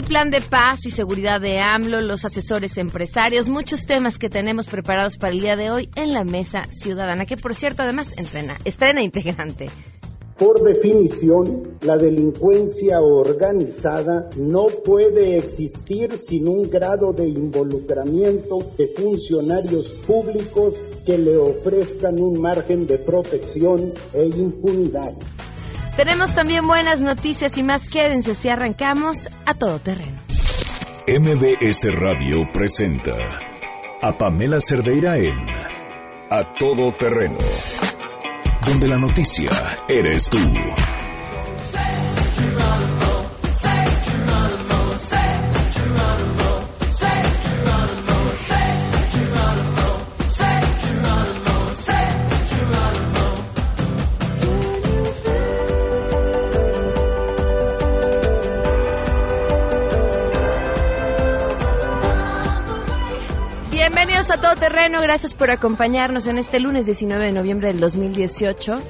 El plan de paz y seguridad de AMLO, los asesores empresarios, muchos temas que tenemos preparados para el día de hoy en la Mesa Ciudadana, que por cierto además entrena, estrena integrante. Por definición, la delincuencia organizada no puede existir sin un grado de involucramiento de funcionarios públicos que le ofrezcan un margen de protección e impunidad. Tenemos también buenas noticias y más. Quédense si arrancamos a todo terreno. MBS Radio presenta a Pamela Cerdeira en A Todo Terreno, donde la noticia eres tú. Terreno, gracias por acompañarnos en este lunes 19 de noviembre del 2018.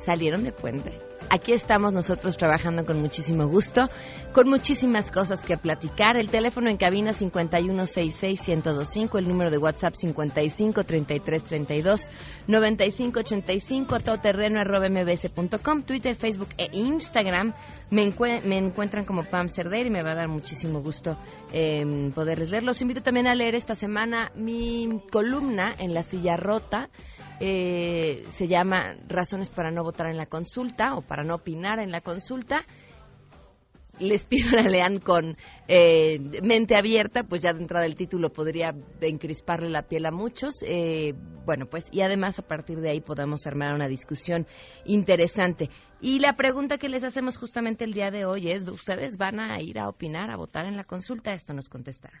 Salieron de puente. Aquí estamos nosotros trabajando con muchísimo gusto, con muchísimas cosas que platicar. El teléfono en cabina 5166125, el número de WhatsApp 553332 9585, a todoterreno arroba mbs.com, Twitter, Facebook e Instagram. Me, me, encuentran como Pam Cerdeira y me va a dar muchísimo gusto eh, poderles leer. Los invito también a leer esta semana mi columna en La Silla Rota. Eh, se llama Razones para no votar en la consulta o para no opinar en la consulta. Les pido la lean con eh, mente abierta, pues ya de entrada el título podría encrisparle la piel a muchos. Eh, bueno, pues y además a partir de ahí podamos armar una discusión interesante. Y la pregunta que les hacemos justamente el día de hoy es, ¿ustedes van a ir a opinar, a votar en la consulta? Esto nos contestarán.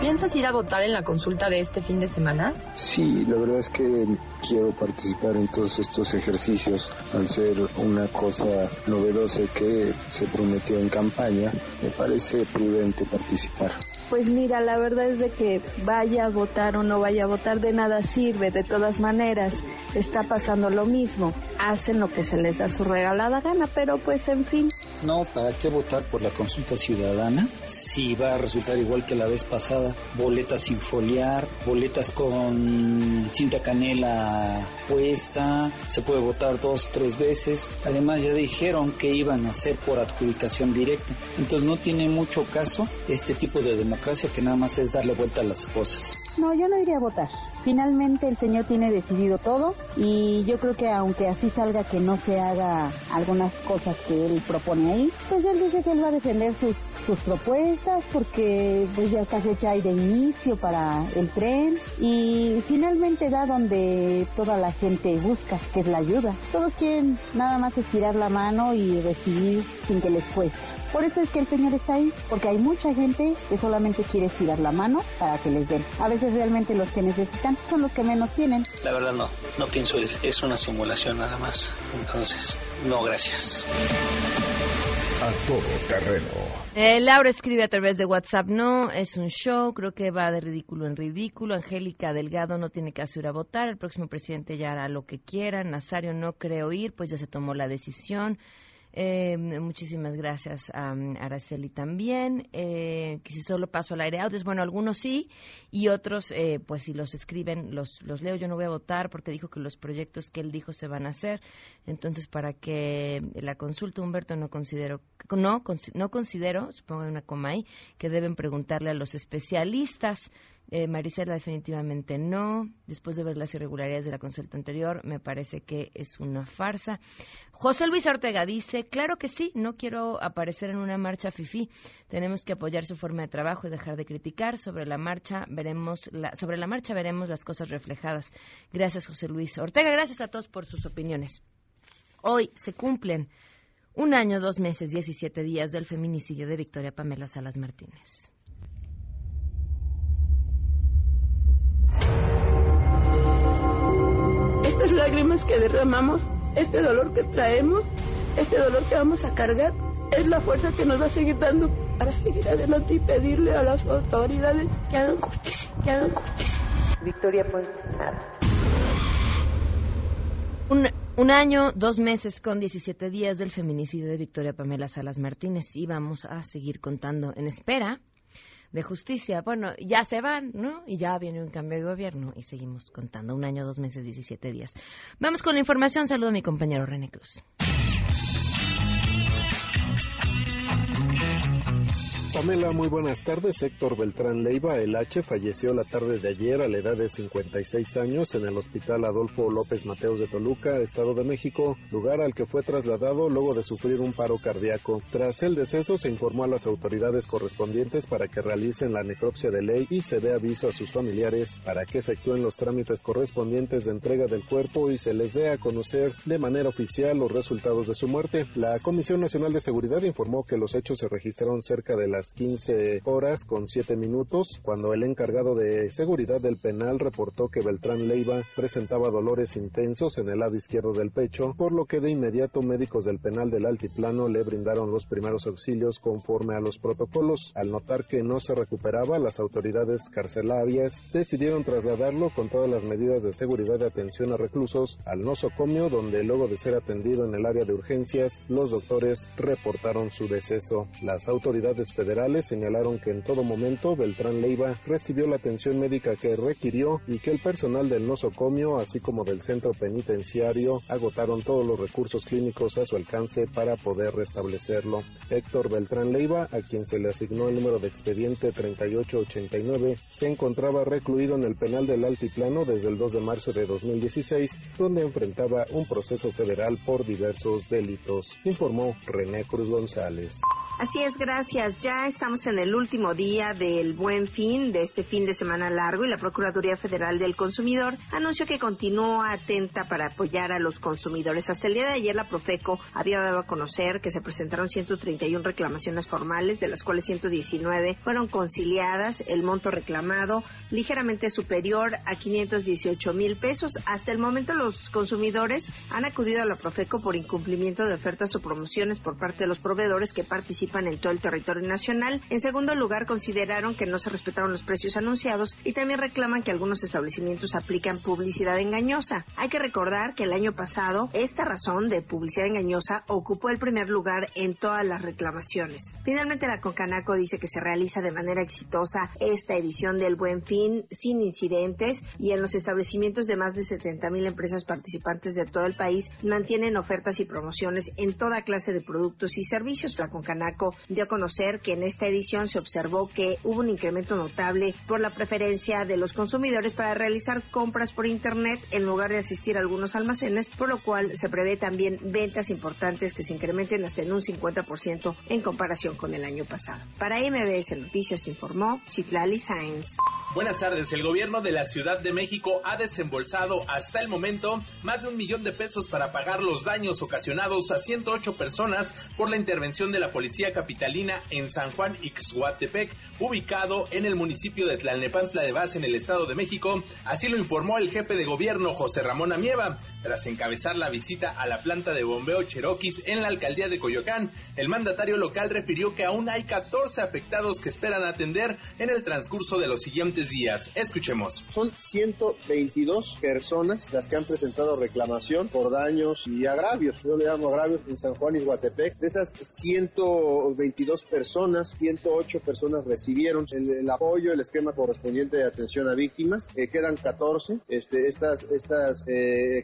¿Piensas ir a votar en la consulta de este fin de semana? Sí, la verdad es que quiero participar en todos estos ejercicios al ser una cosa novedosa que se prometió en campaña. Me parece prudente participar. Pues mira, la verdad es de que vaya a votar o no vaya a votar, de nada sirve. De todas maneras, está pasando lo mismo. Hacen lo que se les da su regalada gana, pero pues en fin. No, ¿para qué votar por la consulta ciudadana? Si va a resultar igual que la vez pasada, boletas sin foliar, boletas con cinta canela puesta, se puede votar dos, tres veces. Además ya dijeron que iban a hacer por adjudicación directa. Entonces no tiene mucho caso este tipo de democracia que nada más es darle vuelta a las cosas. No, yo no iría a votar. Finalmente el señor tiene decidido todo y yo creo que aunque así salga que no se haga algunas cosas que él propone ahí, pues él dice que él va a defender sus, sus propuestas porque pues ya está fecha ahí de inicio para el tren y finalmente da donde toda la gente busca, que es la ayuda. Todos quieren nada más estirar la mano y recibir sin que les cueste. Por eso es que el Señor está ahí, porque hay mucha gente que solamente quiere estirar la mano para que les den. A veces realmente los que necesitan son los que menos tienen. La verdad no, no pienso ir, es una simulación nada más. Entonces, no, gracias. A todo terreno. Eh, Laura escribe a través de WhatsApp, no, es un show, creo que va de ridículo en ridículo. Angélica Delgado no tiene que ir a votar, el próximo presidente ya hará lo que quiera. Nazario no creo ir, pues ya se tomó la decisión. Eh, muchísimas gracias a Araceli también. Eh, que si solo paso al aire audios, bueno, algunos sí y otros, eh, pues si los escriben, los, los leo. Yo no voy a votar porque dijo que los proyectos que él dijo se van a hacer. Entonces, para que la consulta, Humberto, no considero, no, no considero, supongo una coma ahí, que deben preguntarle a los especialistas. Eh, definitivamente no. Después de ver las irregularidades de la consulta anterior, me parece que es una farsa. José Luis Ortega dice, claro que sí, no quiero aparecer en una marcha FIFI. Tenemos que apoyar su forma de trabajo y dejar de criticar. Sobre la marcha veremos, la, sobre la marcha veremos las cosas reflejadas. Gracias, José Luis Ortega. Gracias a todos por sus opiniones. Hoy se cumplen un año, dos meses, diecisiete días del feminicidio de Victoria Pamela Salas Martínez. Estas lágrimas que derramamos, este dolor que traemos, este dolor que vamos a cargar, es la fuerza que nos va a seguir dando para seguir adelante y pedirle a las autoridades que hagan justicia, que hagan justicia. Victoria, nada. Un, un, año, dos meses con 17 días del feminicidio de Victoria Pamela Salas Martínez y vamos a seguir contando en espera de justicia. Bueno, ya se van, ¿no? Y ya viene un cambio de gobierno y seguimos contando. Un año, dos meses, 17 días. Vamos con la información. Saludo a mi compañero René Cruz. Pamela, muy buenas tardes. Héctor Beltrán Leiva, el H, falleció la tarde de ayer a la edad de 56 años en el Hospital Adolfo López Mateos de Toluca, Estado de México, lugar al que fue trasladado luego de sufrir un paro cardíaco. Tras el deceso, se informó a las autoridades correspondientes para que realicen la necropsia de ley y se dé aviso a sus familiares para que efectúen los trámites correspondientes de entrega del cuerpo y se les dé a conocer de manera oficial los resultados de su muerte. La Comisión Nacional de Seguridad informó que los hechos se registraron cerca de las 15 horas con 7 minutos, cuando el encargado de seguridad del penal reportó que Beltrán Leiva presentaba dolores intensos en el lado izquierdo del pecho, por lo que de inmediato médicos del penal del altiplano le brindaron los primeros auxilios conforme a los protocolos. Al notar que no se recuperaba, las autoridades carcelarias decidieron trasladarlo con todas las medidas de seguridad de atención a reclusos al nosocomio, donde luego de ser atendido en el área de urgencias, los doctores reportaron su deceso. Las autoridades federales señalaron que en todo momento Beltrán Leiva recibió la atención médica que requirió y que el personal del nosocomio, así como del centro penitenciario, agotaron todos los recursos clínicos a su alcance para poder restablecerlo. Héctor Beltrán Leiva, a quien se le asignó el número de expediente 3889, se encontraba recluido en el penal del Altiplano desde el 2 de marzo de 2016, donde enfrentaba un proceso federal por diversos delitos, informó René Cruz González. Así es, gracias. Ya estamos en el último día del buen fin, de este fin de semana largo, y la Procuraduría Federal del Consumidor anunció que continúa atenta para apoyar a los consumidores. Hasta el día de ayer, la Profeco había dado a conocer que se presentaron 131 reclamaciones formales, de las cuales 119 fueron conciliadas. El monto reclamado ligeramente superior a 518 mil pesos. Hasta el momento, los consumidores han acudido a la Profeco por incumplimiento de ofertas o promociones por parte de los proveedores que participan en todo el territorio nacional. En segundo lugar, consideraron que no se respetaron los precios anunciados y también reclaman que algunos establecimientos aplican publicidad engañosa. Hay que recordar que el año pasado esta razón de publicidad engañosa ocupó el primer lugar en todas las reclamaciones. Finalmente, la Concanaco dice que se realiza de manera exitosa esta edición del Buen Fin sin incidentes y en los establecimientos de más de 70 mil empresas participantes de todo el país mantienen ofertas y promociones en toda clase de productos y servicios. La Concanaco dio a conocer que en esta edición se observó que hubo un incremento notable por la preferencia de los consumidores para realizar compras por Internet en lugar de asistir a algunos almacenes, por lo cual se prevé también ventas importantes que se incrementen hasta en un 50% en comparación con el año pasado. Para MBS Noticias informó Citlali Sainz. Buenas tardes. El gobierno de la Ciudad de México ha desembolsado hasta el momento más de un millón de pesos para pagar los daños ocasionados a 108 personas por la intervención de la Policía Capitalina en San Juan Ixhuatepec, ubicado en el municipio de Tlalnepantla de Base en el Estado de México. Así lo informó el jefe de gobierno José Ramón Amieva, tras encabezar la visita a la planta de bombeo Cheroquis en la alcaldía de Coyoacán. El mandatario local refirió que aún hay 14 afectados que esperan atender en el transcurso de los siguientes días. Escuchemos. Son 122 personas las que han presentado reclamación por daños y agravios. Yo le llamo agravios en San Juan Ixhuatepec. De esas 100 22 personas, 108 personas recibieron el, apoyo, el esquema correspondiente de atención a víctimas. Eh, quedan 14. Este, estas estas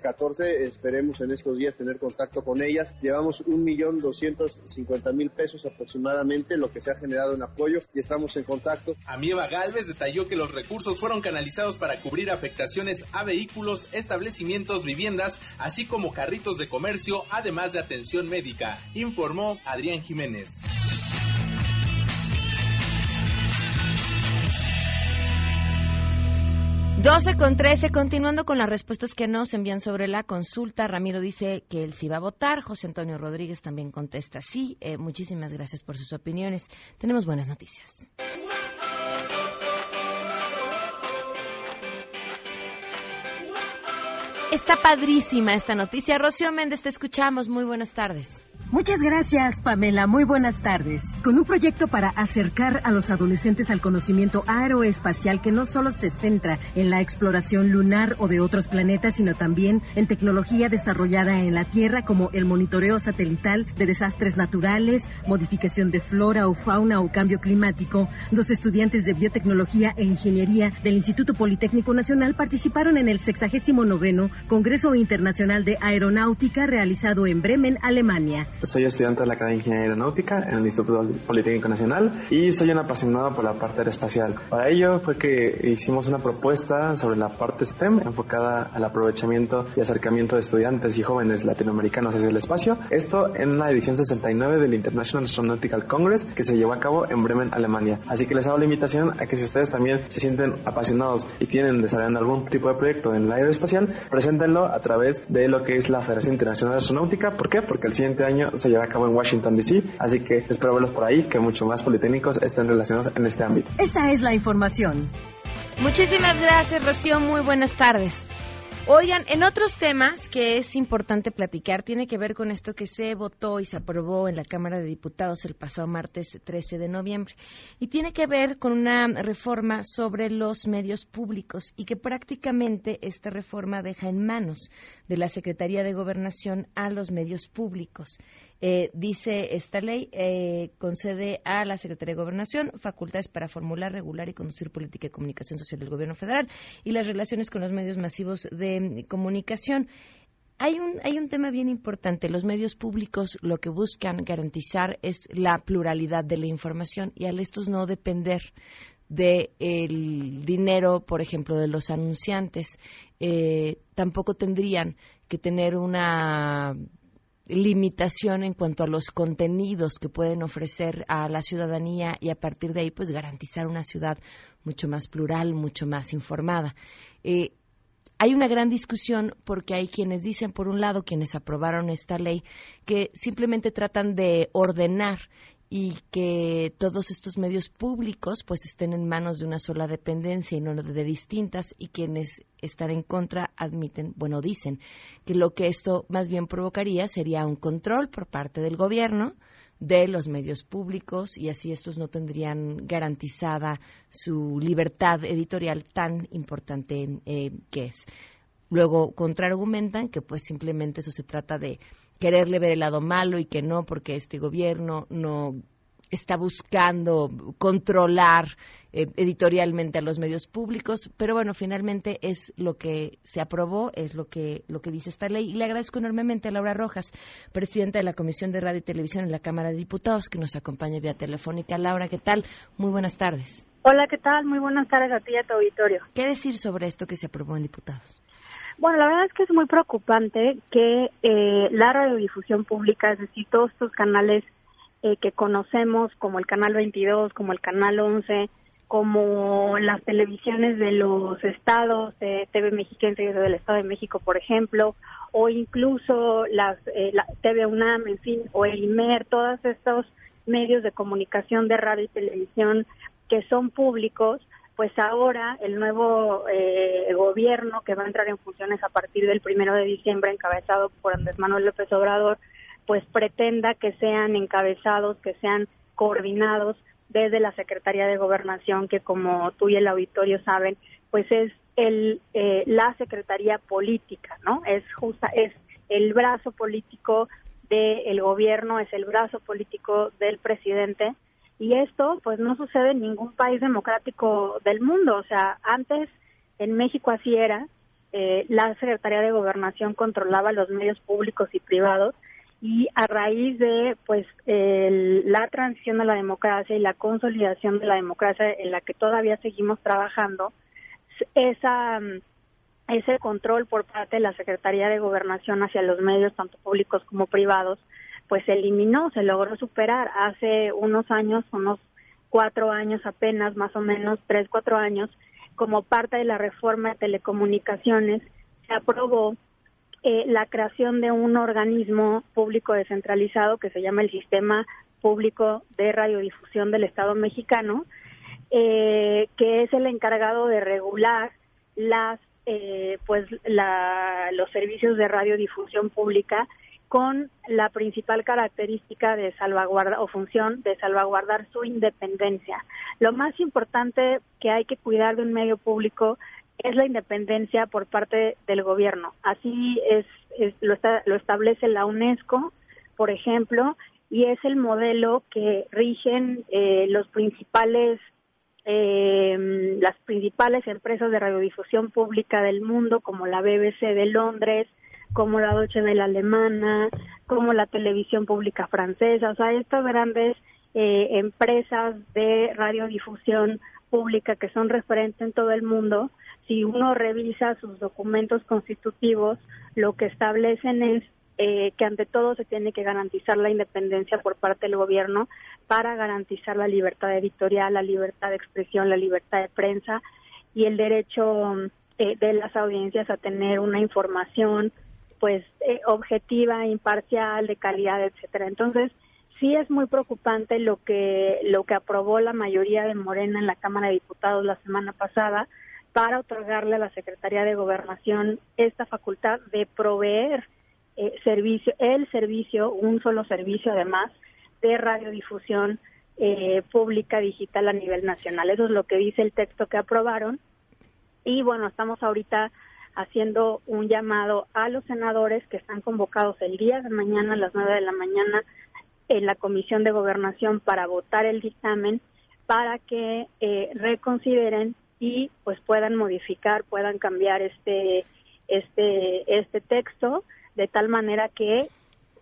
14 eh, esperemos en estos días tener contacto con ellas. Llevamos 1.250.000 pesos aproximadamente, lo que se ha generado en apoyo y estamos en contacto. Amieva Galvez detalló que los recursos fueron canalizados para cubrir afectaciones a vehículos, establecimientos, viviendas, así como carritos de comercio, además de atención médica, informó Adrián Jiménez. 12 con 13, continuando con las respuestas que nos envían sobre la consulta. Ramiro dice que él sí va a votar. José Antonio Rodríguez también contesta sí. Eh, muchísimas gracias por sus opiniones. Tenemos buenas noticias. Está padrísima esta noticia. Rocío Méndez, te escuchamos. Muy buenas tardes. Muchas gracias, Pamela. Muy buenas tardes. con un proyecto para acercar a los adolescentes al conocimiento aeroespacial que no solo se centra en la exploración lunar o de otros planetas, sino también en tecnología desarrollada en la Tierra como el monitoreo satelital de desastres naturales, modificación de flora o fauna o cambio climático. Dos estudiantes de biotecnología e ingeniería del Instituto Politécnico Nacional participaron en el 69 Congreso Internacional de Aeronáutica realizado en Bremen, Alemania. Soy estudiante de la Academia de Ingeniería Aeronáutica en el Instituto Politécnico Nacional y soy un apasionado por la parte aeroespacial. Para ello fue que hicimos una propuesta sobre la parte STEM enfocada al aprovechamiento y acercamiento de estudiantes y jóvenes latinoamericanos hacia el espacio. Esto en la edición 69 del International Astronautical Congress que se llevó a cabo en Bremen, Alemania. Así que les hago la invitación a que si ustedes también se sienten apasionados y tienen desarrollando algún tipo de proyecto en el aeroespacial, preséntenlo a través de lo que es la Federación Internacional de Astronáutica. ¿Por qué? Porque el siguiente año se lleva a cabo en Washington, D.C. Así que espero verlos por ahí, que mucho más politécnicos estén relacionados en este ámbito. Esta es la información. Muchísimas gracias, Rocío. Muy buenas tardes. Oigan, en otros temas que es importante platicar, tiene que ver con esto que se votó y se aprobó en la Cámara de Diputados el pasado martes 13 de noviembre. Y tiene que ver con una reforma sobre los medios públicos y que prácticamente esta reforma deja en manos de la Secretaría de Gobernación a los medios públicos. Eh, dice esta ley, eh, concede a la Secretaría de Gobernación facultades para formular, regular y conducir política de comunicación social del Gobierno federal y las relaciones con los medios masivos de mm, comunicación. Hay un, hay un tema bien importante. Los medios públicos lo que buscan garantizar es la pluralidad de la información y al estos no depender del dinero, por ejemplo, de los anunciantes. Eh, tampoco tendrían que tener una limitación en cuanto a los contenidos que pueden ofrecer a la ciudadanía y a partir de ahí pues garantizar una ciudad mucho más plural, mucho más informada. Eh, hay una gran discusión porque hay quienes dicen, por un lado, quienes aprobaron esta ley, que simplemente tratan de ordenar y que todos estos medios públicos pues estén en manos de una sola dependencia y no de distintas y quienes están en contra admiten, bueno, dicen que lo que esto más bien provocaría sería un control por parte del gobierno de los medios públicos y así estos no tendrían garantizada su libertad editorial tan importante eh, que es. Luego contraargumentan que pues simplemente eso se trata de quererle ver el lado malo y que no, porque este gobierno no está buscando controlar eh, editorialmente a los medios públicos, pero bueno, finalmente es lo que se aprobó, es lo que lo que dice esta ley y le agradezco enormemente a Laura Rojas, presidenta de la Comisión de Radio y Televisión en la Cámara de Diputados, que nos acompaña vía telefónica. Laura, ¿qué tal? Muy buenas tardes. Hola, ¿qué tal? Muy buenas tardes a ti y a tu auditorio. ¿Qué decir sobre esto que se aprobó en diputados? Bueno, la verdad es que es muy preocupante que eh, la radiodifusión pública, es decir, todos estos canales eh, que conocemos como el Canal 22, como el Canal 11, como las televisiones de los estados, de TV Mexiquense del Estado de México, por ejemplo, o incluso las eh, la TV UNAM, en fin, o el IMER, todos estos medios de comunicación de radio y televisión que son públicos, pues ahora el nuevo eh, gobierno que va a entrar en funciones a partir del primero de diciembre, encabezado por Andrés Manuel López Obrador, pues pretenda que sean encabezados, que sean coordinados desde la Secretaría de Gobernación, que como tú y el auditorio saben, pues es el eh, la Secretaría política, ¿no? Es justa, es el brazo político del gobierno, es el brazo político del presidente y esto pues no sucede en ningún país democrático del mundo. O sea, antes en México así era, eh, la Secretaría de Gobernación controlaba los medios públicos y privados y a raíz de pues la transición a la democracia y la consolidación de la democracia en la que todavía seguimos trabajando, esa ese control por parte de la Secretaría de Gobernación hacia los medios, tanto públicos como privados, pues se eliminó, se logró superar. Hace unos años, unos cuatro años apenas, más o menos tres, cuatro años, como parte de la reforma de telecomunicaciones, se aprobó eh, la creación de un organismo público descentralizado que se llama el Sistema Público de Radiodifusión del Estado mexicano, eh, que es el encargado de regular las eh, pues la, los servicios de radiodifusión pública con la principal característica de salvaguardar o función de salvaguardar su independencia. Lo más importante que hay que cuidar de un medio público es la independencia por parte del gobierno. Así es, lo, lo establece la UNESCO, por ejemplo, y es el modelo que rigen eh, los principales eh, las principales empresas de radiodifusión pública del mundo como la BBC de Londres, como la Deutsche Welle alemana, como la televisión pública francesa, o sea, estas grandes eh, empresas de radiodifusión pública que son referentes en todo el mundo, si uno revisa sus documentos constitutivos, lo que establecen es eh, que ante todo se tiene que garantizar la independencia por parte del gobierno para garantizar la libertad editorial, la libertad de expresión, la libertad de prensa y el derecho eh, de las audiencias a tener una información pues eh, objetiva, imparcial, de calidad, etcétera. Entonces, sí es muy preocupante lo que lo que aprobó la mayoría de Morena en la Cámara de Diputados la semana pasada para otorgarle a la Secretaría de Gobernación esta facultad de proveer eh, servicio, el servicio, un solo servicio además de radiodifusión eh, pública digital a nivel nacional. Eso es lo que dice el texto que aprobaron. Y bueno, estamos ahorita haciendo un llamado a los senadores que están convocados el día de mañana a las nueve de la mañana en la Comisión de Gobernación para votar el dictamen para que eh, reconsideren y pues puedan modificar, puedan cambiar este este este texto de tal manera que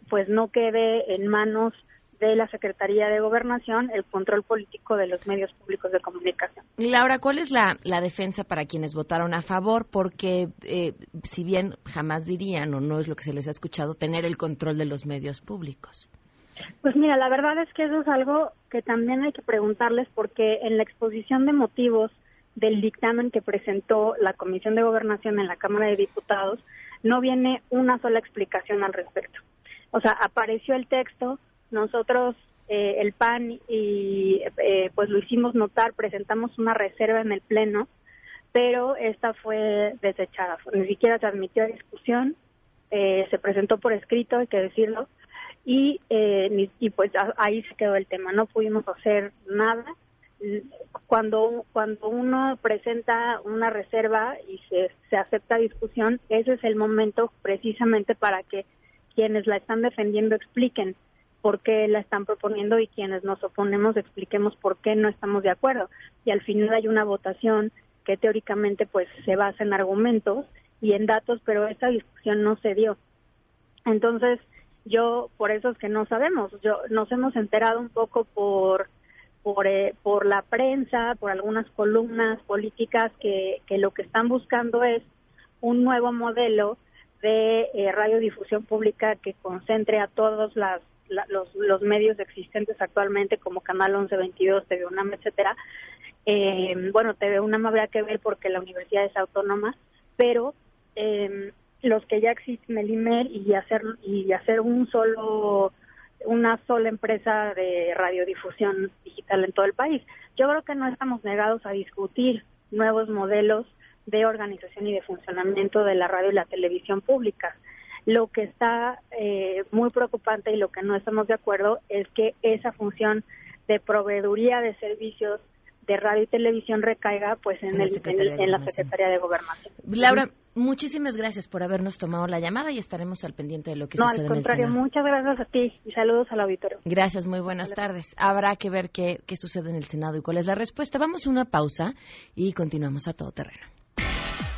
pues no quede en manos de la Secretaría de Gobernación el control político de los medios públicos de comunicación. Laura, ¿cuál es la, defensa para quienes votaron a favor? Porque eh, si bien jamás dirían, o no es lo que se les ha escuchado, tener el control de los medios públicos. Pues mira, la verdad es que eso es algo que también hay que preguntarles porque en la exposición de motivos del dictamen que presentó la Comisión de Gobernación en la Cámara de Diputados, no viene una sola explicación al respecto. O sea, apareció el texto, nosotros eh, el PAN y eh, pues lo hicimos notar, presentamos una reserva en el Pleno, pero esta fue desechada, ni siquiera se admitió a discusión, eh, se presentó por escrito, hay que decirlo, y, y pues ahí se quedó el tema, no pudimos hacer nada. Cuando cuando uno presenta una reserva y se, se acepta discusión, ese es el momento precisamente para que quienes la están defendiendo expliquen por qué la están proponiendo y quienes nos oponemos expliquemos por qué no estamos de acuerdo. Y al final hay una votación que teóricamente pues se basa en argumentos y en datos, pero esa discusión no se dio. Entonces, yo por eso es que no sabemos. Yo nos hemos enterado un poco por por, eh, por la prensa, por algunas columnas políticas que, que lo que están buscando es un nuevo modelo de eh, radiodifusión pública que concentre a todos las, los, los, medios existentes actualmente como Canal 1122, TV UNAM, etcétera. Eh, bueno, TV UNAM habría que ver porque la universidad es autónoma, pero eh, los que ya existen, el IMER, y hacer, y hacer un solo una sola empresa de radiodifusión digital en todo el país. Yo creo que no estamos negados a discutir nuevos modelos de organización y de funcionamiento de la radio y la televisión pública. Lo que está eh, muy preocupante y lo que no estamos de acuerdo es que esa función de proveeduría de servicios de radio y televisión recaiga pues en, el, en, la Secretaría de Gobernación. Laura, muchísimas gracias por habernos tomado la llamada y estaremos al pendiente de lo que sucede en el contrario, muchas gracias a ti y saludos al auditorio. Gracias, muy buenas tardes. Habrá que ver qué, qué sucede en el Senado y cuál es la respuesta. Vamos a una pausa y continuamos a todo terreno.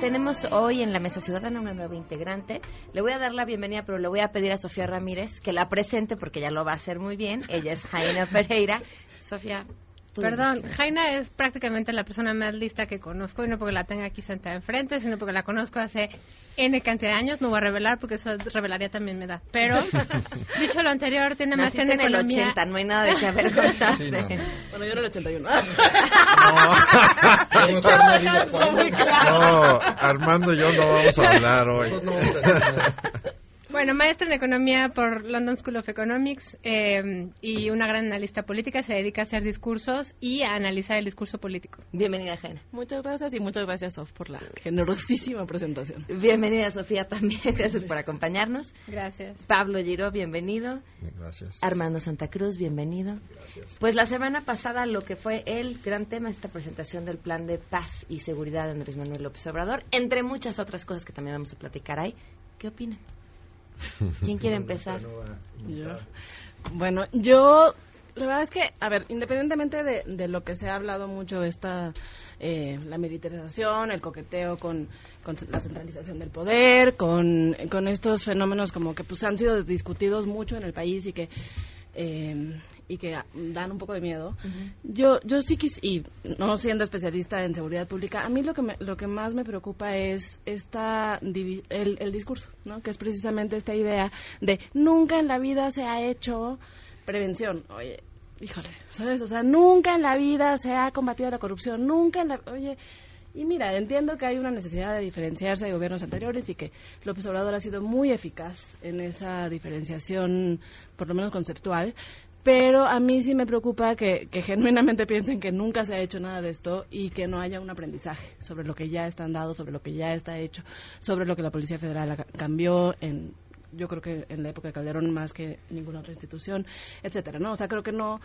Tenemos hoy en la Mesa Ciudadana una nueva integrante. Le voy a dar la bienvenida, pero le voy a pedir a Sofía Ramírez que la presente porque ya lo va a hacer muy bien. Ella es Jaina Pereira. Sofía, Perdón, Jaina es prácticamente la persona más lista que conozco, y no porque la tenga aquí sentada enfrente, sino porque la conozco hace N cantidad de años. No voy a revelar porque eso revelaría también mi edad. Pero, dicho lo anterior, tiene más en el 80, no hay nada de que avergonzarse. Bueno, yo en el 81. no, Armando y yo no vamos a hablar hoy. Bueno, maestra en economía por London School of Economics eh, y una gran analista política, se dedica a hacer discursos y a analizar el discurso político. Bienvenida, Jena. Muchas gracias y muchas gracias, Sof, por la generosísima presentación. Bienvenida, Sofía, también. Gracias por acompañarnos. Gracias. Pablo Giro, bienvenido. Gracias. Armando Santa Cruz, bienvenido. Gracias. Pues la semana pasada lo que fue el gran tema, esta presentación del plan de paz y seguridad de Andrés Manuel López Obrador, entre muchas otras cosas que también vamos a platicar ahí. ¿Qué opinan? ¿Quién quiere empezar? Yo. Bueno, yo, la verdad es que, a ver, independientemente de, de lo que se ha hablado mucho, esta, eh, la militarización, el coqueteo con, con la centralización del poder, con, con estos fenómenos como que pues han sido discutidos mucho en el país y que eh, y que dan un poco de miedo. Yo yo sí quis y no siendo especialista en seguridad pública, a mí lo que me, lo que más me preocupa es esta el, el discurso, ¿no? Que es precisamente esta idea de nunca en la vida se ha hecho prevención. Oye, híjole, ¿sabes? O sea, nunca en la vida se ha combatido la corrupción, nunca en la oye, y mira, entiendo que hay una necesidad de diferenciarse de gobiernos anteriores y que López Obrador ha sido muy eficaz en esa diferenciación, por lo menos conceptual, pero a mí sí me preocupa que, que genuinamente piensen que nunca se ha hecho nada de esto y que no haya un aprendizaje sobre lo que ya están dado, sobre lo que ya está hecho, sobre lo que la Policía Federal cambió en yo creo que en la época de Calderón más que ninguna otra institución, etcétera, ¿no? O sea, creo que no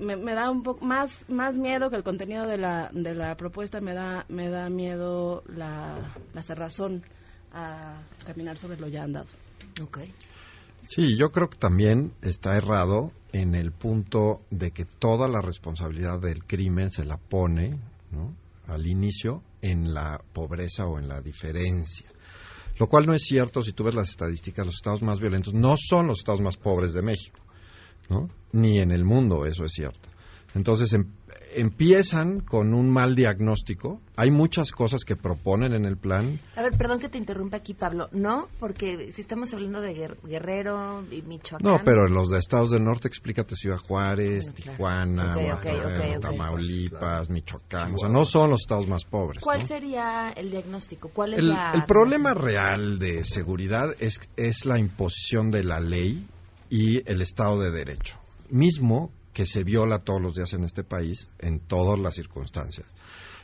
me, me da un poco más más miedo que el contenido de la de la propuesta me da me da miedo la, la cerrazón a caminar sobre lo ya andado. Okay. Sí, yo creo que también está errado en el punto de que toda la responsabilidad del crimen se la pone ¿no? al inicio en la pobreza o en la diferencia. Lo cual no es cierto si tú ves las estadísticas, los estados más violentos no son los estados más pobres de México, ¿no? ni en el mundo, eso es cierto. Entonces em- empiezan con un mal diagnóstico. Hay muchas cosas que proponen en el plan. A ver, perdón que te interrumpa aquí, Pablo. No, porque si estamos hablando de Guer- Guerrero y Michoacán. No, pero en los de estados del norte, explícate Ciudad Juárez, Tijuana, Ok, ok, Guadalajara, ok, ok. Tamaulipas, Michoacán. O sea, no son los estados más pobres. ¿Cuál ¿no? sería el diagnóstico? ¿Cuál es El, la el problema real de seguridad es, es la imposición de la ley y el Estado de Derecho, mismo que se viola todos los días en este país, en todas las circunstancias.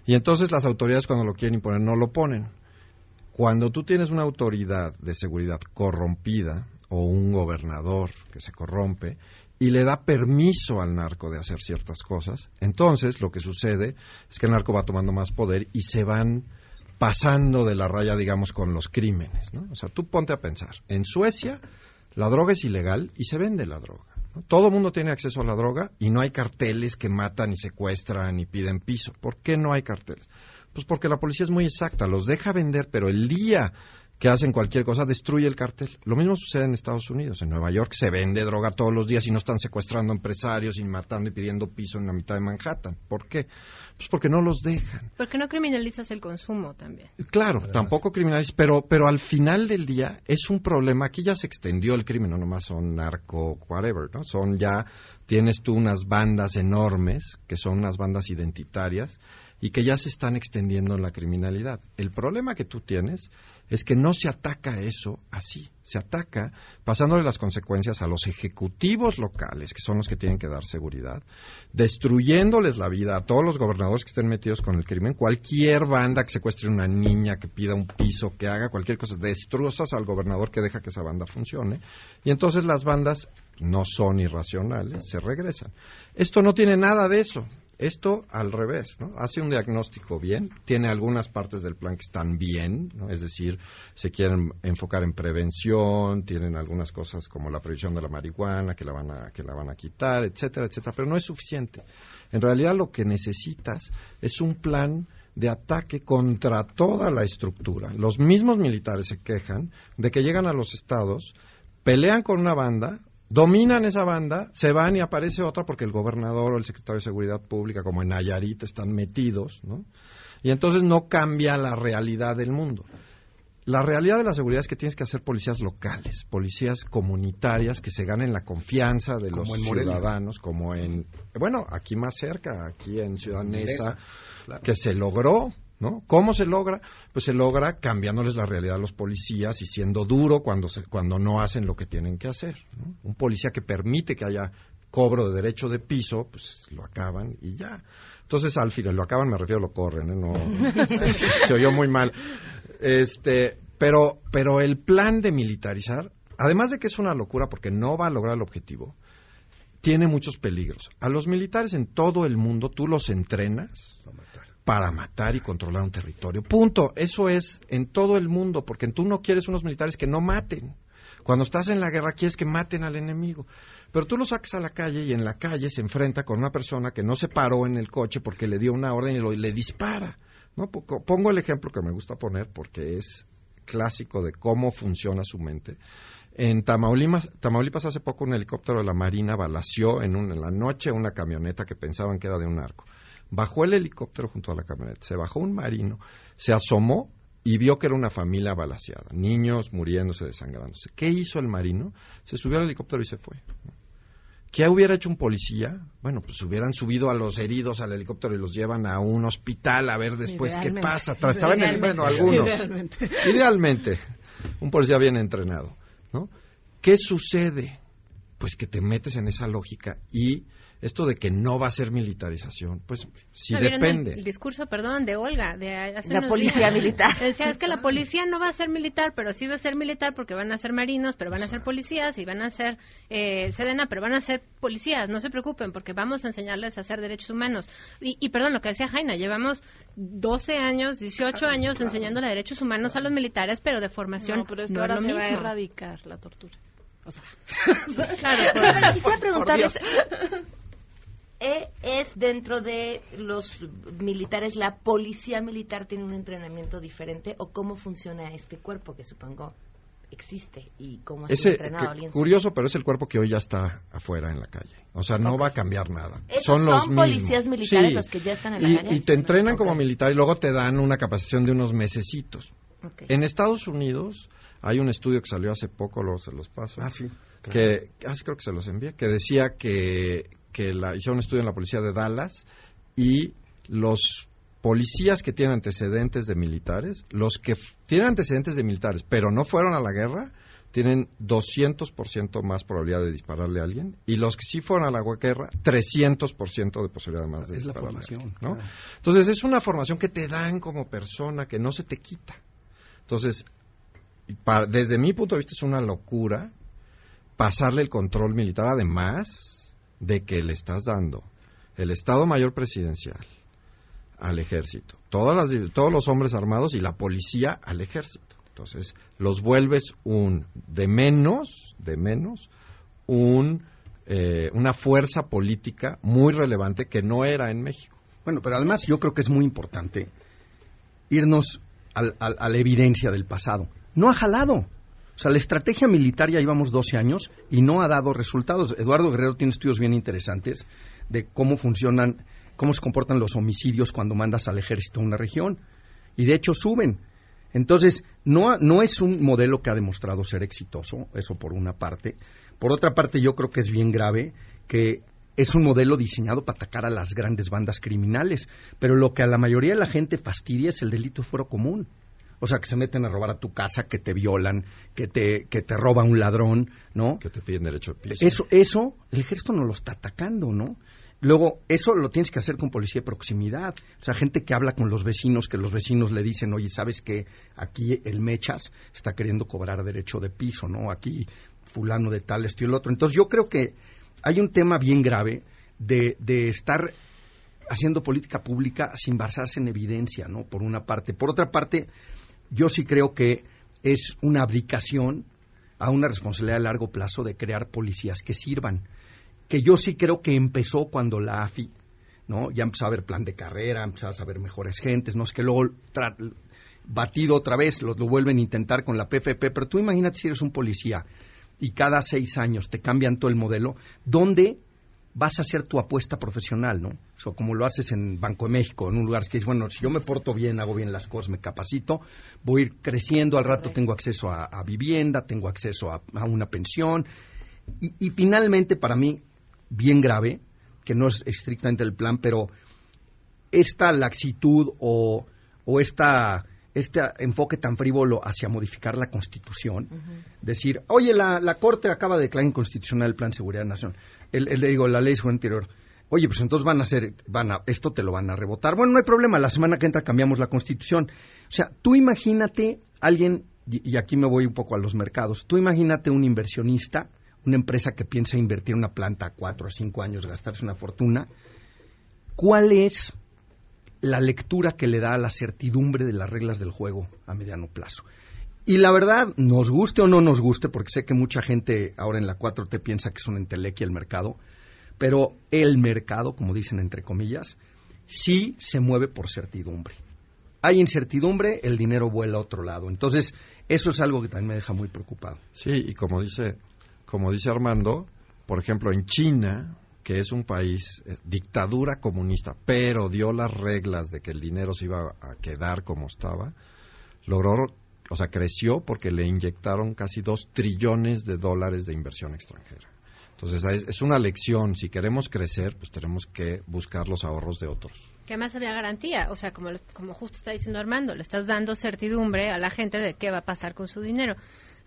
Y entonces las autoridades cuando lo quieren imponer no lo ponen. Cuando tú tienes una autoridad de seguridad corrompida o un gobernador que se corrompe y le da permiso al narco de hacer ciertas cosas, entonces lo que sucede es que el narco va tomando más poder y se van pasando de la raya, digamos, con los crímenes. ¿no? O sea, tú ponte a pensar. En Suecia la droga es ilegal y se vende la droga. Todo el mundo tiene acceso a la droga y no hay carteles que matan y secuestran y piden piso. ¿Por qué no hay carteles? Pues porque la policía es muy exacta, los deja vender, pero el día que hacen cualquier cosa destruye el cartel. Lo mismo sucede en Estados Unidos. En Nueva York se vende droga todos los días y no están secuestrando empresarios y matando y pidiendo piso en la mitad de Manhattan. ¿Por qué? Pues porque no los dejan. ¿Por qué no criminalizas el consumo también? Claro, tampoco criminales, pero, pero al final del día es un problema. Aquí ya se extendió el crimen, no nomás son narco, whatever, ¿no? Son ya, tienes tú unas bandas enormes, que son unas bandas identitarias, y que ya se están extendiendo en la criminalidad. El problema que tú tienes es que no se ataca eso así, se ataca pasándole las consecuencias a los ejecutivos locales, que son los que tienen que dar seguridad, destruyéndoles la vida a todos los gobernadores que estén metidos con el crimen, cualquier banda que secuestre una niña, que pida un piso, que haga cualquier cosa, destrozas al gobernador que deja que esa banda funcione, y entonces las bandas no son irracionales, se regresan. Esto no tiene nada de eso. Esto al revés, ¿no? Hace un diagnóstico bien, tiene algunas partes del plan que están bien, ¿no? es decir, se quieren enfocar en prevención, tienen algunas cosas como la prohibición de la marihuana que la van a que la van a quitar, etcétera, etcétera, pero no es suficiente. En realidad lo que necesitas es un plan de ataque contra toda la estructura. Los mismos militares se quejan de que llegan a los estados, pelean con una banda, dominan esa banda, se van y aparece otra porque el gobernador o el secretario de Seguridad Pública, como en Nayarit, están metidos, ¿no? Y entonces no cambia la realidad del mundo. La realidad de la seguridad es que tienes que hacer policías locales, policías comunitarias que se ganen la confianza de los ciudadanos, como en, bueno, aquí más cerca, aquí en Ciudad Neza, que se logró, ¿no? ¿Cómo se logra? Pues se logra cambiándoles la realidad a los policías y siendo duro cuando, se, cuando no hacen lo que tienen que hacer. Un policía que permite que haya cobro de derecho de piso, pues lo acaban y ya. Entonces, al final, lo acaban, me refiero, lo corren, ¿eh? No, se, se oyó muy mal. Este, pero, pero el plan de militarizar, además de que es una locura porque no va a lograr el objetivo, tiene muchos peligros. A los militares en todo el mundo tú los entrenas para matar y controlar un territorio. Punto. Eso es en todo el mundo, porque tú no quieres unos militares que no maten. Cuando estás en la guerra quieres que maten al enemigo. Pero tú lo sacas a la calle y en la calle se enfrenta con una persona que no se paró en el coche porque le dio una orden y le dispara. ¿no? Pongo el ejemplo que me gusta poner porque es clásico de cómo funciona su mente. En Tamaulipas, Tamaulipas hace poco un helicóptero de la Marina balació en, en la noche una camioneta que pensaban que era de un arco. Bajó el helicóptero junto a la camioneta, se bajó un marino, se asomó y vio que era una familia balaseada, niños muriéndose, desangrándose. ¿Qué hizo el marino? Se subió al helicóptero y se fue. ¿Qué hubiera hecho un policía? Bueno, pues hubieran subido a los heridos al helicóptero y los llevan a un hospital a ver después qué pasa. Estaba en el, bueno, algunos. Idealmente. Idealmente. Un policía bien entrenado, ¿no? ¿Qué sucede? Pues que te metes en esa lógica y esto de que no va a ser militarización, pues sí depende. El, discurso, perdón, de Olga, de hace la policía militar. Decía, es que la policía no va a ser militar, pero sí va a ser militar porque van a ser marinos, pero van a ser policías y van a ser eh, sedena, pero van a ser policías, no se preocupen porque vamos a enseñarles a hacer derechos humanos. Y, y perdón, lo que decía Jaina, llevamos 12 años, 18 años enseñándole derechos humanos a los militares, pero de formación no, pero es que ahora se va a erradicar la tortura. O sea, claro, pero quisiera preguntarles, ¿E ¿Es dentro de los militares, la policía militar tiene un entrenamiento diferente o cómo funciona este cuerpo que supongo existe y cómo ha sido entrenado? Que, curioso, pero es el cuerpo que hoy ya está afuera en la calle. O sea, no va a cambiar nada. Son, los policías militares los que ya están en la y, calle. Y te entrenan como militar y luego te dan una capacitación de unos mesecitos. En Estados Unidos hay un estudio que salió hace poco, los, se los paso. Ah, sí. Que, ah, creo que se los envié, que decía que que la, hicieron un estudio en la policía de Dallas y los policías que tienen antecedentes de militares, los que tienen antecedentes de militares, pero no fueron a la guerra, tienen 200% más probabilidad de dispararle a alguien y los que sí fueron a la guerra, 300% de posibilidad más de es dispararle. La formación, ¿no? Claro. Entonces es una formación que te dan como persona, que no se te quita. Entonces, para, desde mi punto de vista es una locura pasarle el control militar, además de que le estás dando el Estado Mayor Presidencial al ejército, todas las, todos los hombres armados y la policía al ejército. Entonces, los vuelves un, de menos, de menos, un, eh, una fuerza política muy relevante que no era en México. Bueno, pero además yo creo que es muy importante irnos al, al, a la evidencia del pasado. No ha jalado. O sea, la estrategia militar ya llevamos 12 años y no ha dado resultados. Eduardo Guerrero tiene estudios bien interesantes de cómo funcionan, cómo se comportan los homicidios cuando mandas al ejército a una región. Y de hecho suben. Entonces, no, no es un modelo que ha demostrado ser exitoso, eso por una parte. Por otra parte, yo creo que es bien grave que es un modelo diseñado para atacar a las grandes bandas criminales, pero lo que a la mayoría de la gente fastidia es el delito de fuero común. O sea, que se meten a robar a tu casa, que te violan, que te, que te roba un ladrón, ¿no? Que te piden derecho de piso. Eso, eso, el ejército no lo está atacando, ¿no? Luego, eso lo tienes que hacer con policía de proximidad. O sea, gente que habla con los vecinos, que los vecinos le dicen, oye, ¿sabes qué? Aquí el Mechas está queriendo cobrar derecho de piso, ¿no? Aquí fulano de tal, esto y el otro. Entonces, yo creo que hay un tema bien grave de, de estar haciendo política pública sin basarse en evidencia, ¿no? Por una parte. Por otra parte, yo sí creo que es una abdicación a una responsabilidad a largo plazo de crear policías que sirvan. Que yo sí creo que empezó cuando la AFI ¿no? Ya empezaba a haber plan de carrera, empezaba a ver mejores gentes, no es que luego batido otra vez, lo, lo vuelven a intentar con la PFP, pero tú imagínate si eres un policía y cada seis años te cambian todo el modelo, ¿dónde vas a hacer tu apuesta profesional, ¿no? O como lo haces en Banco de México, en un lugar que es, bueno, si yo me porto bien, hago bien las cosas, me capacito, voy a ir creciendo, al rato tengo acceso a, vivienda, tengo acceso a, una pensión. Y, finalmente, para mí, bien grave, que no es estrictamente el plan, pero esta laxitud o, o esta este enfoque tan frívolo hacia modificar la Constitución, decir, oye, la, la, Corte acaba de declarar inconstitucional el Plan de Seguridad Nacional, el, le digo, la ley de interior, oye, pues entonces van a hacer, van a, esto te lo van a rebotar. Bueno, no hay problema, la semana que entra cambiamos la Constitución. O sea, tú imagínate alguien, y, aquí me voy un poco a los mercados, tú imagínate un inversionista, una empresa que piensa invertir una planta a cuatro o cinco años, gastarse una fortuna, ¿cuál es la lectura que le da a la certidumbre de las reglas del juego a mediano plazo. Y la verdad, nos guste o no nos guste, porque sé que mucha gente ahora en la 4T piensa que es un entelequia el mercado, pero el mercado, como dicen entre comillas, sí se mueve por certidumbre. Hay incertidumbre, el dinero vuela a otro lado. Entonces, eso es algo que también me deja muy preocupado. Sí, y como dice, como dice Armando, por ejemplo, en China, que es un país eh, dictadura comunista, pero dio las reglas de que el dinero se iba a quedar como estaba, logró, o sea, creció porque le inyectaron casi dos trillones de dólares de inversión extranjera. Entonces, es una lección. Si queremos crecer, pues tenemos que buscar los ahorros de otros. Que además había garantía. O sea, como, como justo está diciendo Armando, le estás dando certidumbre a la gente de qué va a pasar con su dinero.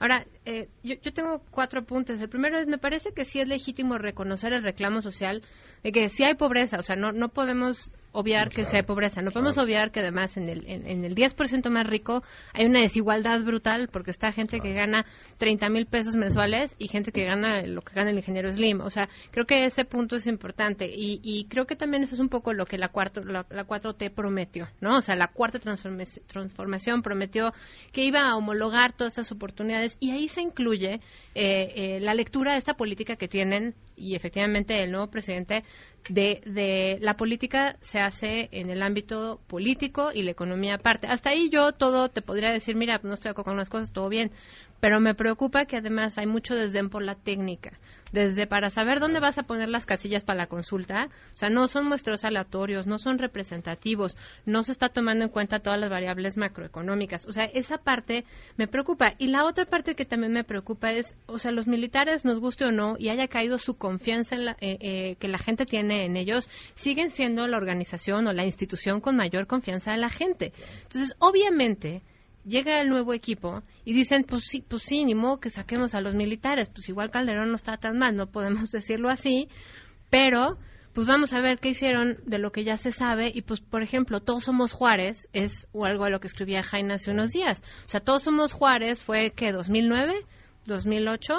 Ahora, eh, yo, yo, tengo cuatro apuntes. El primero es, me parece que sí es legítimo reconocer el reclamo social de que sí hay pobreza. O sea, no, no podemos obviar que sea pobreza. No podemos obviar que además en el, en, el 10% más rico hay una desigualdad brutal porque está gente que gana 30 mil pesos mensuales y gente que gana lo que gana el ingeniero Slim. O sea, creo que ese punto es importante y, y creo que también eso es un poco lo que la, cuarto, la, 4T prometió, ¿no? O sea, la cuarta transformación prometió que iba a homologar todas esas oportunidades y ahí se incluye eh, eh, la lectura de esta política que tienen y efectivamente el nuevo presidente de, de, la política se hace en el ámbito político y la economía aparte. Hasta ahí yo todo te podría decir, mira, no estoy de acuerdo con cosas, todo bien, pero me preocupa que además hay mucho desdén por la técnica, desde para saber dónde vas a poner las casillas para la consulta, o sea, no son muestros aleatorios, no son representativos, no se está tomando en cuenta todas las variables macroeconómicas, o sea, esa parte me preocupa. Y la otra parte que también me preocupa es, o sea, los militares, nos guste o no, y haya caído su confianza en la, eh, eh, que la gente tiene en ellos, siguen siendo la organización o la institución con mayor confianza de la gente. Entonces, obviamente, llega el nuevo equipo y dicen, pues sí, pues sí, ni modo que saquemos a los militares, pues igual Calderón no está tan mal, no podemos decirlo así, pero pues vamos a ver qué hicieron de lo que ya se sabe y pues por ejemplo todos somos Juárez es o algo a lo que escribía Jaime hace unos días. O sea todos somos Juárez fue que 2009 2008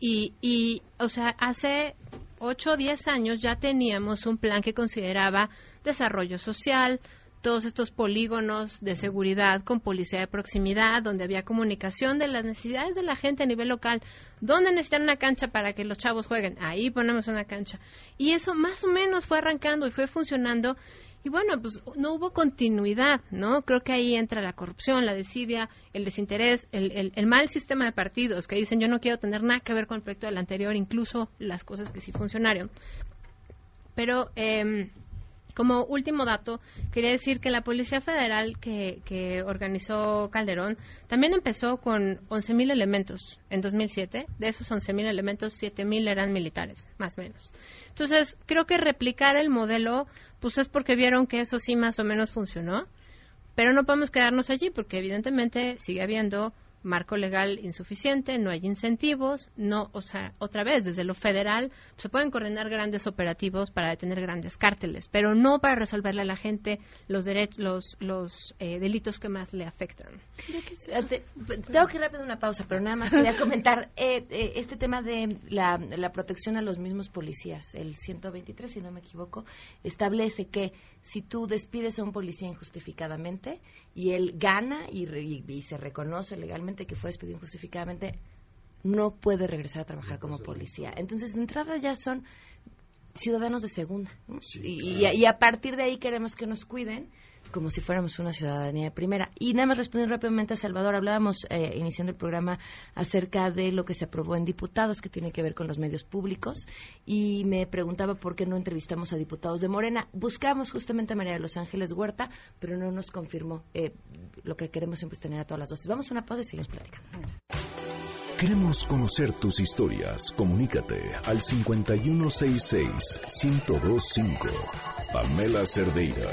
y y o sea hace 8 o 10 años ya teníamos un plan que consideraba desarrollo social todos estos polígonos de seguridad con policía de proximidad, donde había comunicación de las necesidades de la gente a nivel local. ¿Dónde necesitan una cancha para que los chavos jueguen? Ahí ponemos una cancha. Y eso más o menos fue arrancando y fue funcionando. Y bueno, pues no hubo continuidad, ¿no? Creo que ahí entra la corrupción, la desidia, el desinterés, el, el, mal sistema de partidos que dicen yo no quiero tener nada que ver con el proyecto del anterior, incluso las cosas que sí funcionaron. Pero eh, como último dato, quería decir que la Policía Federal que, organizó Calderón también empezó con 11.000 elementos en 2007. De esos 11.000 elementos, 7.000 eran militares, más o menos. Entonces, creo que replicar el modelo, pues es porque vieron que eso sí más o menos funcionó. Pero no podemos quedarnos allí porque evidentemente sigue habiendo marco legal insuficiente, no hay incentivos, no, o sea, otra vez, desde lo federal se pueden coordinar grandes operativos para detener grandes cárteles, pero no para resolverle a la gente los derechos, los, los eh, delitos que más le afectan. Tengo que ir rápido una pausa, pero nada más quería comentar eh, eh, este tema de la, la protección a los mismos policías. El 123, si no me equivoco, establece que si tú despides a un policía injustificadamente y él gana y, se reconoce legalmente que fue despedido injustificadamente, no puede regresar a trabajar como policía. Entonces, de entrada ya son ciudadanos de segunda. y, y, a partir de ahí queremos que nos cuiden como si fuéramos una ciudadanía primera. Y nada más respondiendo rápidamente a Salvador, hablábamos eh, iniciando el programa acerca de lo que se aprobó en diputados, que tiene que ver con los medios públicos, y me preguntaba por qué no entrevistamos a diputados de Morena. Buscamos justamente a María de los Ángeles Huerta, pero no nos confirmó. Eh, lo que queremos siempre es tener a todas las dosis. Vamos a una pausa y seguimos platicando. Queremos conocer tus historias. Comunícate al 5166-1025. Pamela Cerdeira.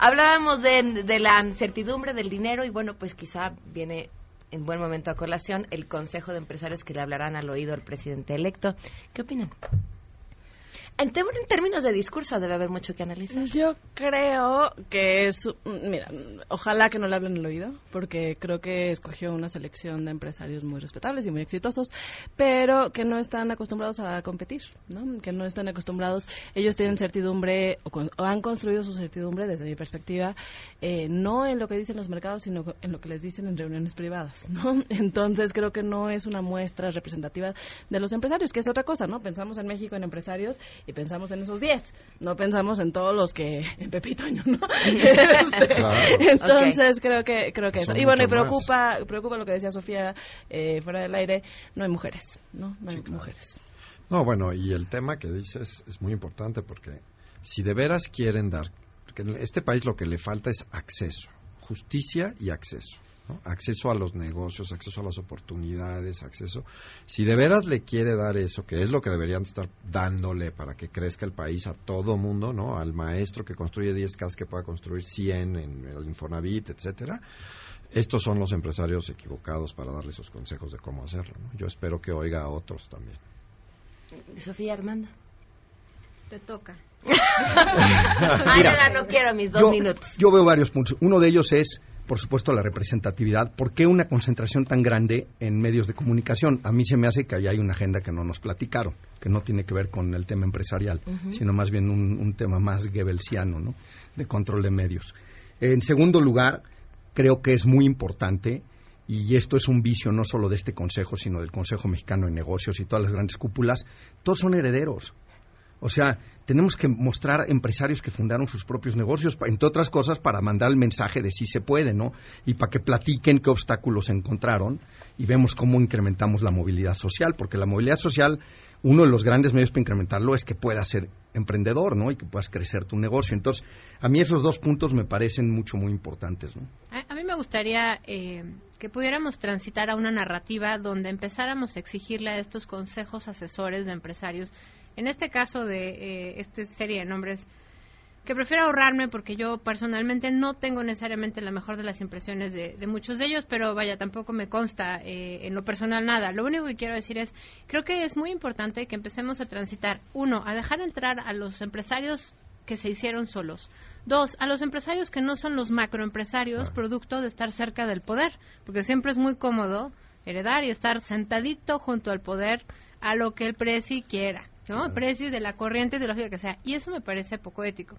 Hablábamos de, de la incertidumbre del dinero y bueno, pues quizá viene en buen momento a colación el Consejo de Empresarios que le hablarán al oído al presidente electo. ¿Qué opinan? En, en términos de discurso debe haber mucho que analizar. Yo creo que es, mira, ojalá que no le hablen el oído, porque creo que escogió una selección de empresarios muy respetables y muy exitosos, pero que no están acostumbrados a competir, ¿no? Que no están acostumbrados, ellos tienen certidumbre o, han construido su certidumbre desde mi perspectiva, eh, no en lo que dicen los mercados, sino en lo que les dicen en reuniones privadas, ¿no? Entonces creo que no es una muestra representativa de los empresarios, que es otra cosa, ¿no? Pensamos en México en empresarios y pensamos en esos 10, no pensamos en todos los que en Pepitoño, ¿no? Este, entonces creo que creo que eso. Y bueno, y preocupa preocupa lo que decía Sofía eh, fuera del aire, no hay mujeres, ¿no? No hay mujeres. No, bueno, y el tema que dices es muy importante porque si de veras quieren dar, porque en este país lo que le falta es acceso, justicia y acceso acceso a los negocios, acceso a las oportunidades, acceso. Si de veras le quiere dar eso, que es lo que deberían estar dándole para que crezca el país a todo mundo, ¿no? Al maestro que construye 10 casas que pueda construir 100 en el Infonavit, etcétera. Estos son los empresarios equivocados para darle esos consejos de cómo hacerlo. Yo espero que oiga a otros también. Sofía Armanda. Te toca. Mira, no quiero mis dos minutos. Yo veo varios puntos. Uno de ellos es por supuesto, la representatividad. ¿Por qué una concentración tan grande en medios de comunicación? A mí se me hace que ahí hay una agenda que no nos platicaron, que no tiene que ver con el tema empresarial, sino más bien un, tema más goebbelsiano, ¿no? De control de medios. En segundo lugar, creo que es muy importante y esto es un vicio no solo de este Consejo, sino del Consejo Mexicano de Negocios y todas las grandes cúpulas, todos son herederos. O sea, tenemos que mostrar empresarios que fundaron sus propios negocios, entre otras cosas, para mandar el mensaje de si se puede, ¿no? Y para que platiquen qué obstáculos encontraron y vemos cómo incrementamos la movilidad social, porque la movilidad social, uno de los grandes medios para incrementarlo es que puedas ser emprendedor, ¿no? Y que puedas crecer tu negocio. Entonces, a mí esos dos puntos me parecen mucho, muy importantes, ¿no? A, mí me gustaría eh, que pudiéramos transitar a una narrativa donde empezáramos a exigirle a estos consejos asesores de empresarios en este caso de eh, esta serie de nombres, que prefiero ahorrarme porque yo personalmente no tengo necesariamente la mejor de las impresiones de, muchos de ellos, pero vaya, tampoco me consta eh, en lo personal nada. Lo único que quiero decir es, creo que es muy importante que empecemos a transitar, uno, a dejar entrar a los empresarios que se hicieron solos. Dos, a los empresarios que no son los macroempresarios, producto de estar cerca del poder, porque siempre es muy cómodo heredar y estar sentadito junto al poder a lo que el presi quiera. ¿No? De la corriente ideológica que sea. Y eso me parece poco ético.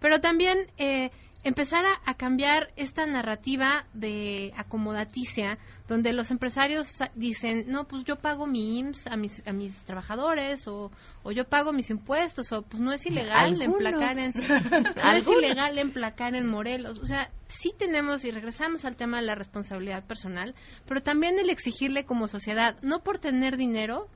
Pero también eh, empezar a, cambiar esta narrativa de acomodaticia, donde los empresarios dicen, no, pues yo pago mi IMSS a mis, a mis trabajadores, o, o yo pago mis impuestos, o pues no es ilegal emplacar en, no es ilegal emplacar en Morelos. O sea, sí tenemos, y regresamos al tema de la responsabilidad personal, pero también el exigirle como sociedad, no por tener dinero,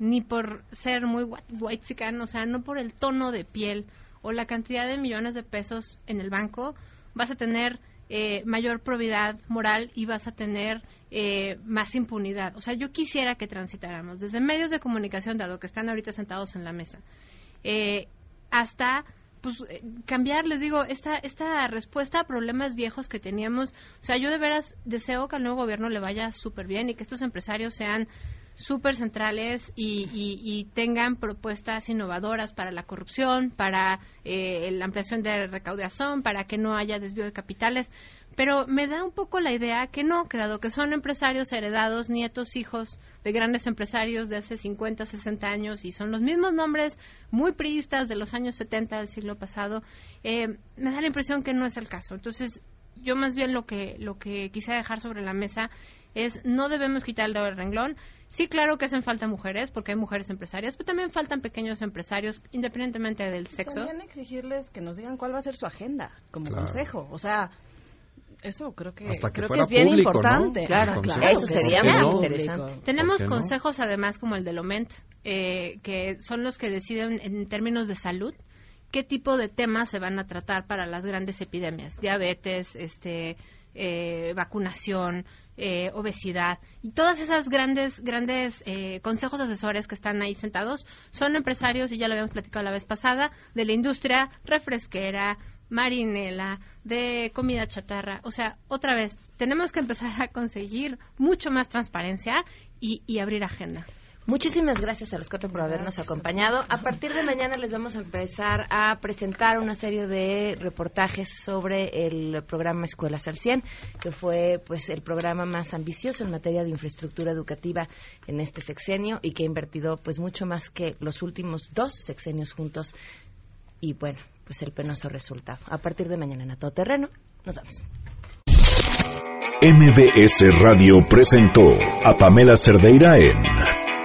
ni por ser muy white o sea, no por el tono de piel o la cantidad de millones de pesos en el banco, vas a tener eh, mayor probidad moral y vas a tener eh, más impunidad. O sea, yo quisiera que transitáramos desde medios de comunicación, dado que están ahorita sentados en la mesa, eh, hasta pues cambiar, les digo, esta, esta respuesta a problemas viejos que teníamos. O sea, yo de veras deseo que al nuevo gobierno le vaya súper bien y que estos empresarios sean súper centrales y, tengan propuestas innovadoras para la corrupción, para eh, la ampliación de recaudación, para que no haya desvío de capitales. Pero me da un poco la idea que no, que dado que son empresarios heredados, nietos, hijos de grandes empresarios de hace 50, 60 años y son los mismos nombres muy priistas de los años 70 del siglo pasado, eh, me da la impresión que no es el caso. Entonces, yo más bien lo que, lo que quise dejar sobre la mesa es no debemos quitar el renglón. Sí, claro que hacen falta mujeres, porque hay mujeres empresarias, pero también faltan pequeños empresarios, independientemente del sexo. También exigirles que nos digan cuál va a ser su agenda como consejo. O sea, eso creo que, creo que es bien importante. Claro, claro, eso sería muy interesante. Tenemos consejos además como el de Loment, eh, que son los que deciden en términos de salud qué tipo de temas se van a tratar para las grandes epidemias, diabetes, este, eh, vacunación, eh, obesidad y todas esas grandes grandes eh, consejos asesores que están ahí sentados son empresarios y ya lo habíamos platicado la vez pasada de la industria refresquera, marinela, de comida chatarra. O sea, otra vez, tenemos que empezar a conseguir mucho más transparencia y abrir agenda. Muchísimas gracias a los cuatro por habernos acompañado. A partir de mañana les vamos a empezar a presentar una serie de reportajes sobre el programa Escuelas al 100, que fue pues el programa más ambicioso en materia de infraestructura educativa en este sexenio y que ha invertido pues mucho más que los últimos dos sexenios juntos. Y bueno, pues el penoso resultado. A partir de mañana en A Todo Terreno, nos vemos. MBS Radio presentó a Pamela Cerdeira en